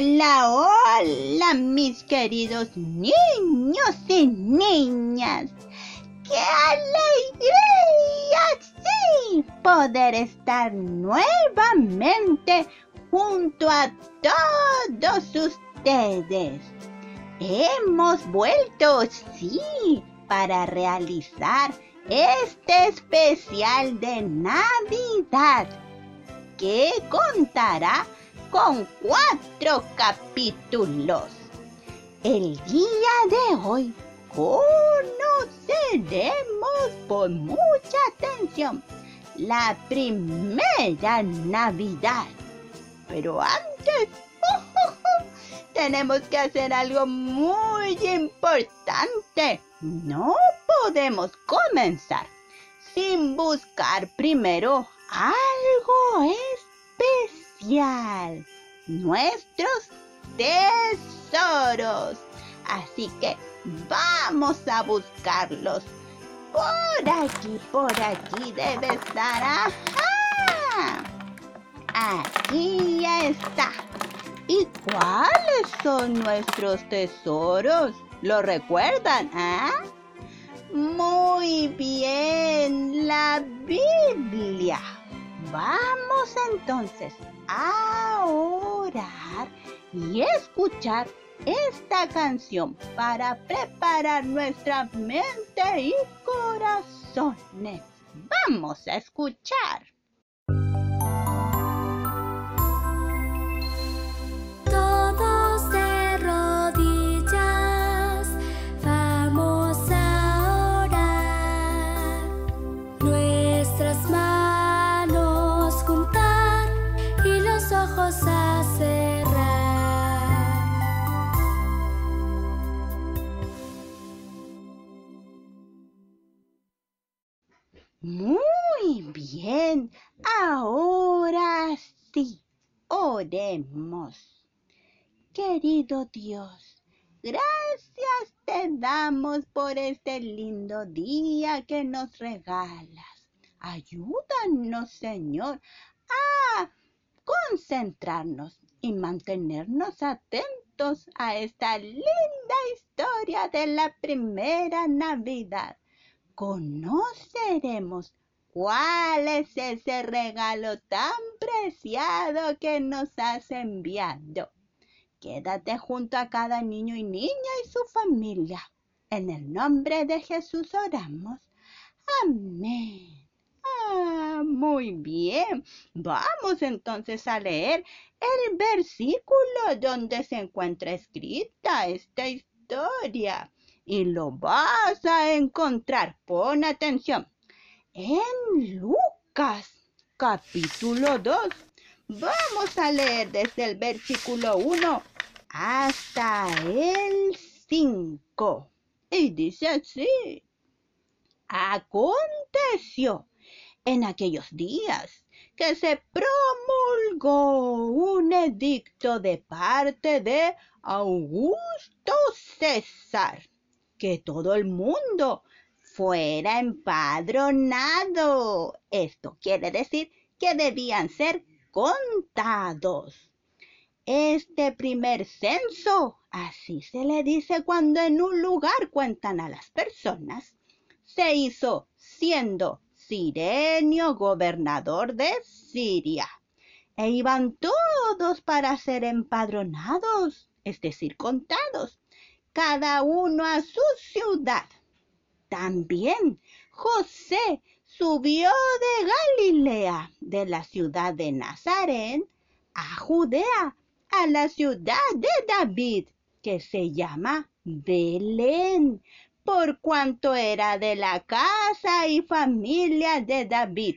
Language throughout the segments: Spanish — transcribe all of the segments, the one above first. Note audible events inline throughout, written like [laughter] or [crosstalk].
Hola, hola, mis queridos niños y niñas. ¡Qué alegría! Sí, poder estar nuevamente junto a todos ustedes. Hemos vuelto, sí, para realizar este especial de Navidad que contará con cuatro capítulos. El día de hoy conoceremos por mucha atención la primera Navidad. Pero antes, [laughs] tenemos que hacer algo muy importante. No podemos comenzar sin buscar primero algo especial. Nuestros tesoros. Así que vamos a buscarlos. Por aquí, por aquí debe estar. ¡Ajá! Aquí ya está. ¿Y cuáles son nuestros tesoros? ¿Lo recuerdan? ¿Ah? Muy bien, la Biblia. Vamos entonces a orar y escuchar esta canción para preparar nuestra mente y corazones. Vamos a escuchar. Dios, gracias te damos por este lindo día que nos regalas. Ayúdanos, Señor, a concentrarnos y mantenernos atentos a esta linda historia de la primera Navidad conoceremos cuál es ese regalo tan preciado que nos has enviado. Quédate junto a cada niño y niña y su familia. En el nombre de Jesús oramos. Amén. Ah, muy bien. Vamos entonces a leer el versículo donde se encuentra escrita esta historia y lo vas a encontrar, pon atención, en Lucas capítulo 2. Vamos a leer desde el versículo 1 hasta el 5. Y dice así, aconteció en aquellos días que se promulgó un edicto de parte de Augusto César que todo el mundo fuera empadronado. Esto quiere decir que debían ser contados. Este primer censo, así se le dice cuando en un lugar cuentan a las personas, se hizo siendo Sirenio gobernador de Siria. E iban todos para ser empadronados, es decir, contados cada uno a su ciudad. También José subió de Galilea, de la ciudad de Nazaret, a Judea, a la ciudad de David, que se llama Belén, por cuanto era de la casa y familia de David,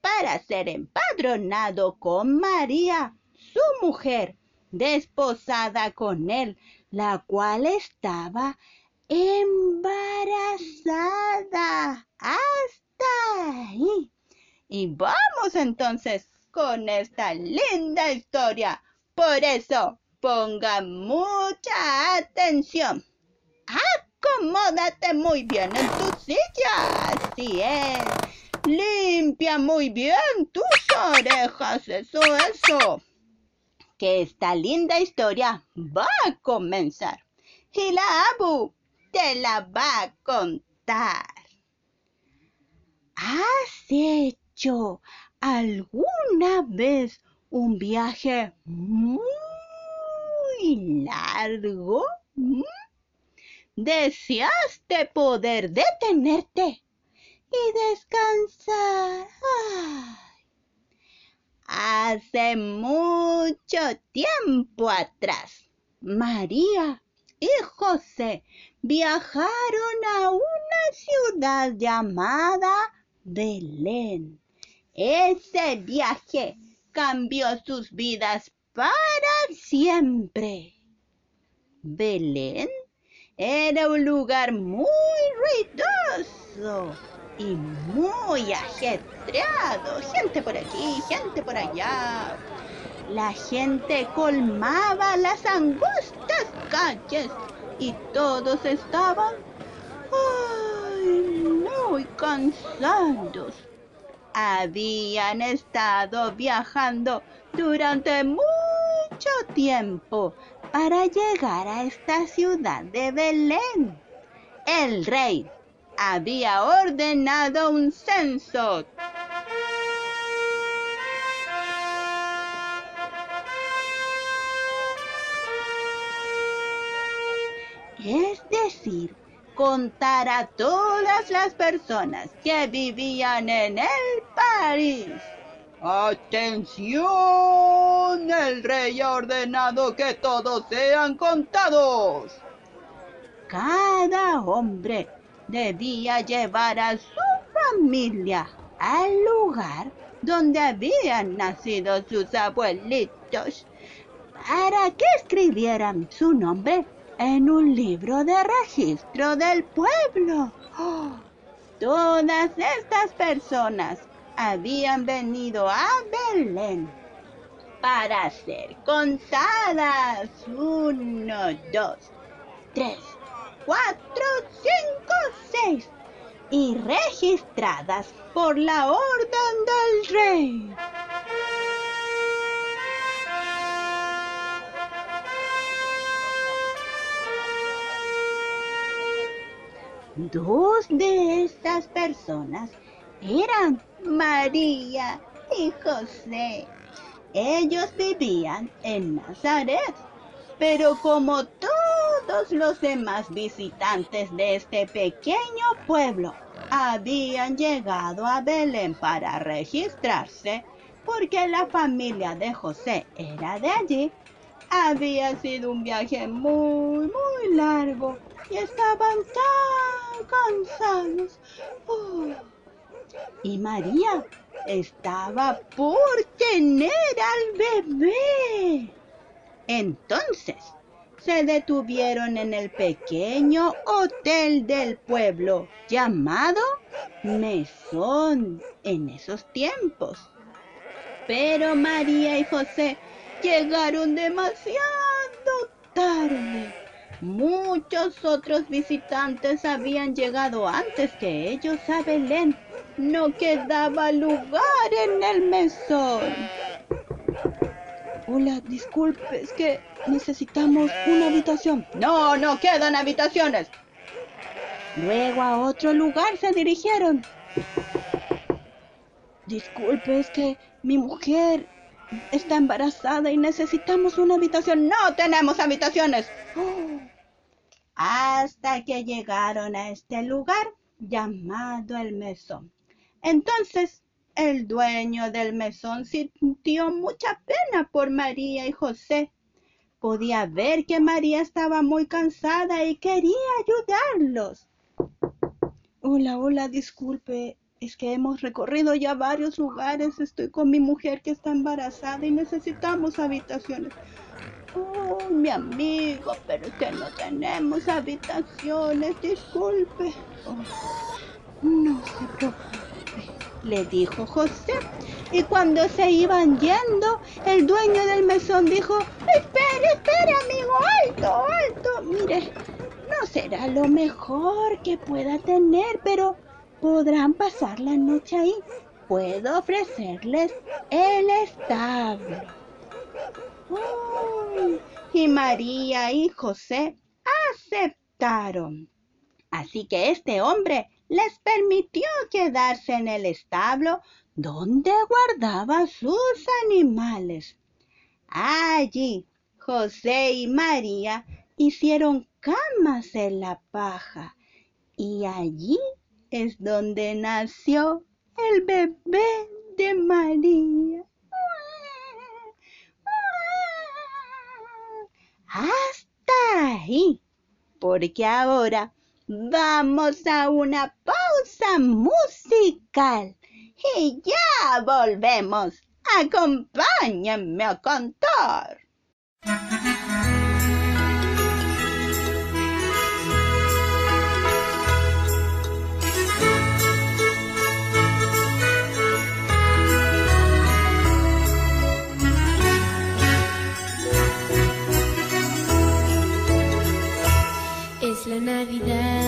para ser empadronado con María, su mujer, desposada con él la cual estaba embarazada Y vamos entonces con esta linda historia. Por eso, ponga mucha atención. Acomódate muy bien en tu silla. Así es. Limpia muy bien tus orejas. Eso, eso. que esta linda historia va a comenzar. Y la Abu te la va a contar. ¿Has hecho alguna vez un viaje muy largo? ¿Mm? ¿Deseaste poder detenerte y descansar? Hace mucho tiempo atrás, María y José viajaron a una ciudad llamada Belén. Ese viaje cambió sus vidas para siempre. Belén era un lugar muy ruidoso y muy ajetreado. Gente por aquí, gente por allá. La gente colmaba las angostas calles y todos estaban muy cansados. Habían estado viajando durante mucho tiempo para llegar a esta ciudad de Belén. El rey había ordenado un censo. Es decir, contar a todas las personas que vivían en el país. ¡Atención! El rey ha ordenado que todos sean contados. Cada hombre debía llevar a su familia al lugar donde habían nacido sus abuelitos para que escribieran su nombre en un libro de registro del pueblo. todas estas personas habían venido a Belén para ser contadas. Uno, dos, tres, cuatro, cinco, seis. Y registradas por la orden del rey. Dos de estas personas eran María y José. Ellos vivían en Nazaret, pero como todos los demás visitantes de este pequeño pueblo habían llegado a Belén para registrarse, porque la familia de José era de allí, había sido un viaje muy, muy largo y estaban tan cansados. Y María estaba por tener al bebé. Entonces se detuvieron en el pequeño hotel del pueblo llamado Mesón en esos tiempos. Pero María y José llegaron demasiado tarde. Muchos otros visitantes habían llegado antes que ellos a Belén. No quedaba lugar en el mesón. Hola, disculpe, es que necesitamos una habitación. No, no quedan habitaciones. Luego a otro lugar se dirigieron. Disculpe, es que mi mujer está embarazada y necesitamos una habitación. No tenemos habitaciones. Hasta que llegaron a este lugar llamado el mesón. Entonces el dueño del mesón sintió mucha pena por María y José. Podía ver que María estaba muy cansada y quería ayudarlos. Hola, hola, disculpe, es que hemos recorrido ya varios lugares. Estoy con mi mujer que está embarazada y necesitamos habitaciones. Oh, mi amigo, pero es que no tenemos habitaciones. Disculpe. Oh, no se preocupe, le dijo José. Y cuando se iban yendo, el dueño del mesón dijo, espere, espere, amigo, alto, alto. Mire, no será lo mejor que pueda tener, pero podrán pasar la noche ahí. Puedo ofrecerles el establo. y María y José aceptaron. Así que este hombre les permitió quedarse en el establo donde guardaba sus animales. Allí José y María hicieron camas en la paja y allí es donde nació el bebé de María. Hasta ahí, porque ahora vamos a una pausa musical y ya volvemos. Acompáñenme a cantar. Navidad,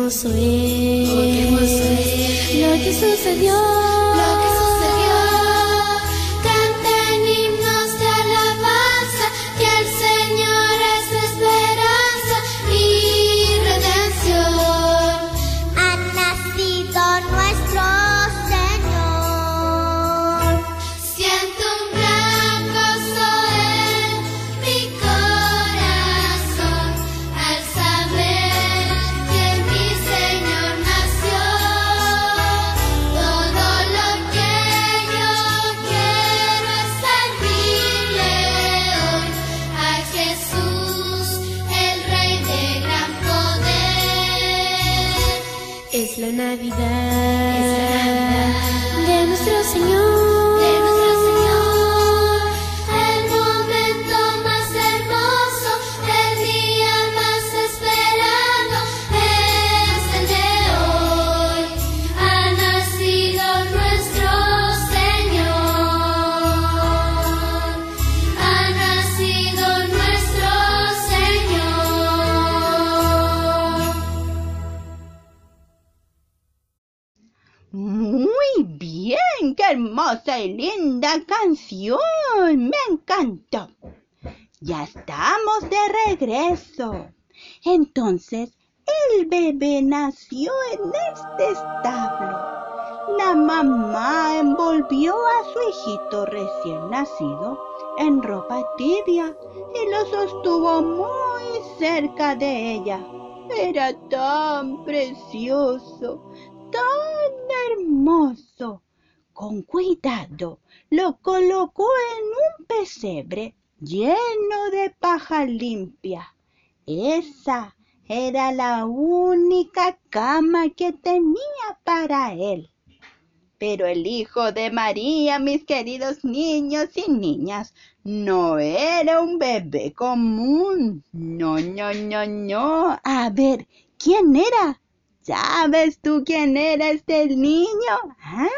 hermoso es, lo que sucedió. Y linda canción. Me encantó. Ya estamos de regreso. Entonces, el bebé nació en este establo. La mamá envolvió a su hijito recién nacido en ropa tibia y lo sostuvo muy cerca de ella. Era tan precioso, tan hermoso con cuidado lo colocó en un pesebre lleno de paja limpia. Esa era la única cama que tenía para él. Pero el hijo de María, mis queridos niños y niñas, no era un bebé común. No, no, no, no. A ver, ¿quién era? ¿Sabes tú quién era este niño? ¿Ah?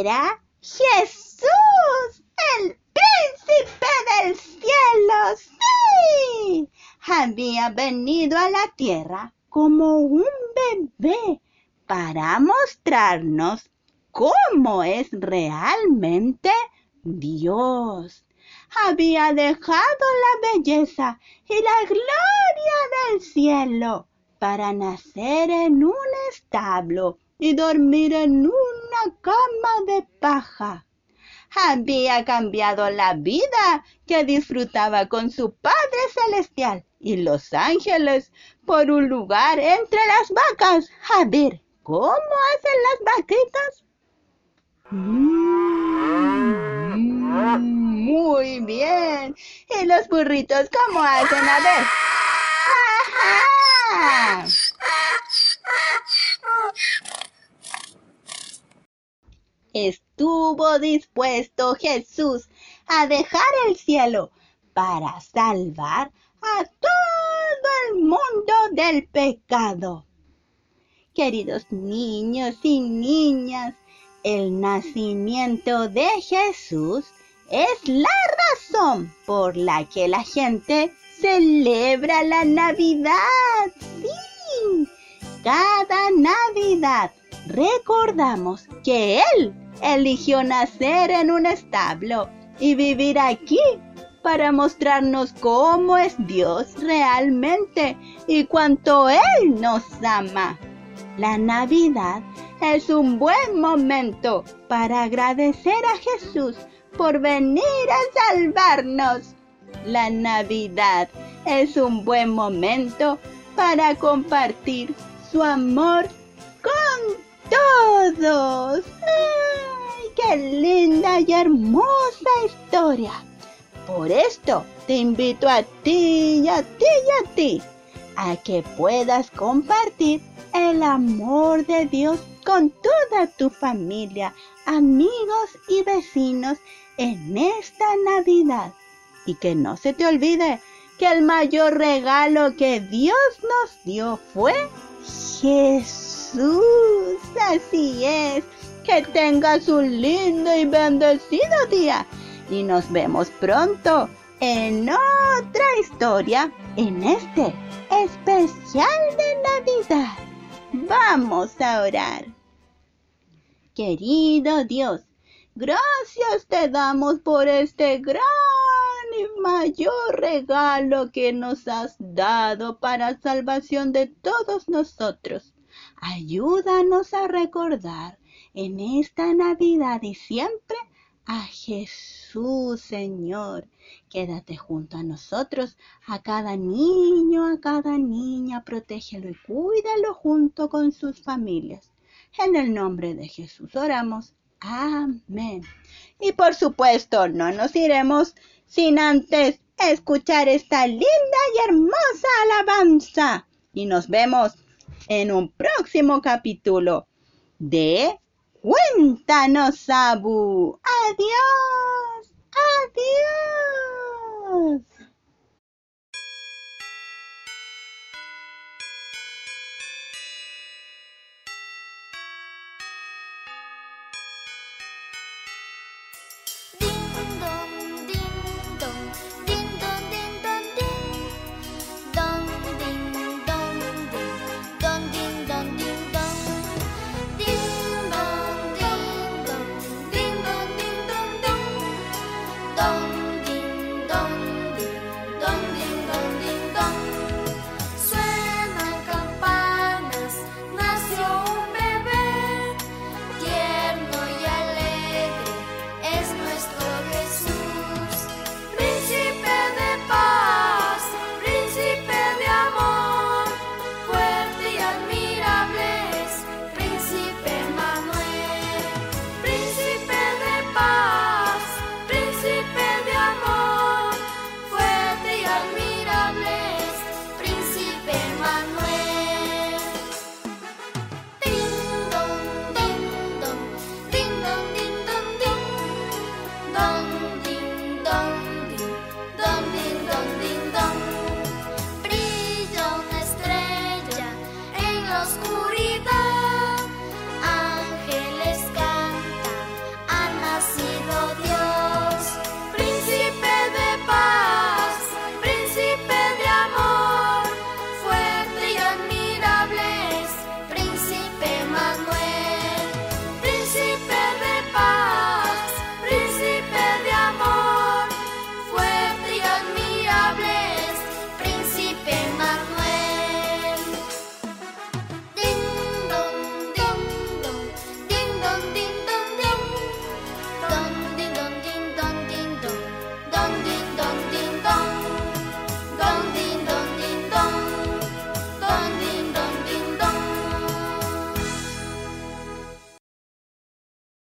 Era Jesús, el príncipe del cielo. Sí, había venido a la tierra como un bebé para mostrarnos cómo es realmente Dios. Había dejado la belleza y la gloria del cielo para nacer en un establo y dormir en una cama de paja. Había cambiado la vida que disfrutaba con su Padre Celestial y los ángeles por un lugar entre las vacas. A ver, ¿cómo hacen las vaquitas? Mm, muy bien. ¿Y los burritos cómo hacen? A ver. ¡Ajá! Estuvo dispuesto Jesús a dejar el cielo para salvar a todo el mundo del pecado. Queridos niños y niñas, el nacimiento de Jesús es la razón por la que la gente celebra la Navidad. Sí, cada Navidad recordamos que Él eligió nacer en un establo y vivir aquí para mostrarnos cómo es Dios realmente y cuánto Él nos ama. La Navidad es un buen momento para agradecer a Jesús por venir a salvarnos. La Navidad es un buen momento para compartir su amor con todos. ¡Ay, qué linda y hermosa historia! Por esto te invito a ti y a ti y a ti a que puedas compartir el amor de Dios con toda tu familia, amigos y vecinos en esta Navidad. Y que no se te olvide que el mayor regalo que Dios nos dio fue Jesús. Así es. Que tengas un lindo y bendecido día y nos vemos pronto en otra historia en este especial de Navidad. Vamos a orar. Querido Dios, gracias te damos por este gran y mayor regalo que nos has dado para salvación de todos nosotros. Ayúdanos a recordar en esta Navidad y siempre a Jesús, Señor. Quédate junto a nosotros, a cada niño, a cada niña, protégelo y cuídalo junto con sus familias. En el nombre de Jesús oramos. Amén. Y por supuesto, no nos iremos sin antes escuchar esta linda y hermosa alabanza. Y nos vemos en un próximo capítulo de Cuéntanos, Abu. Adiós. Adiós.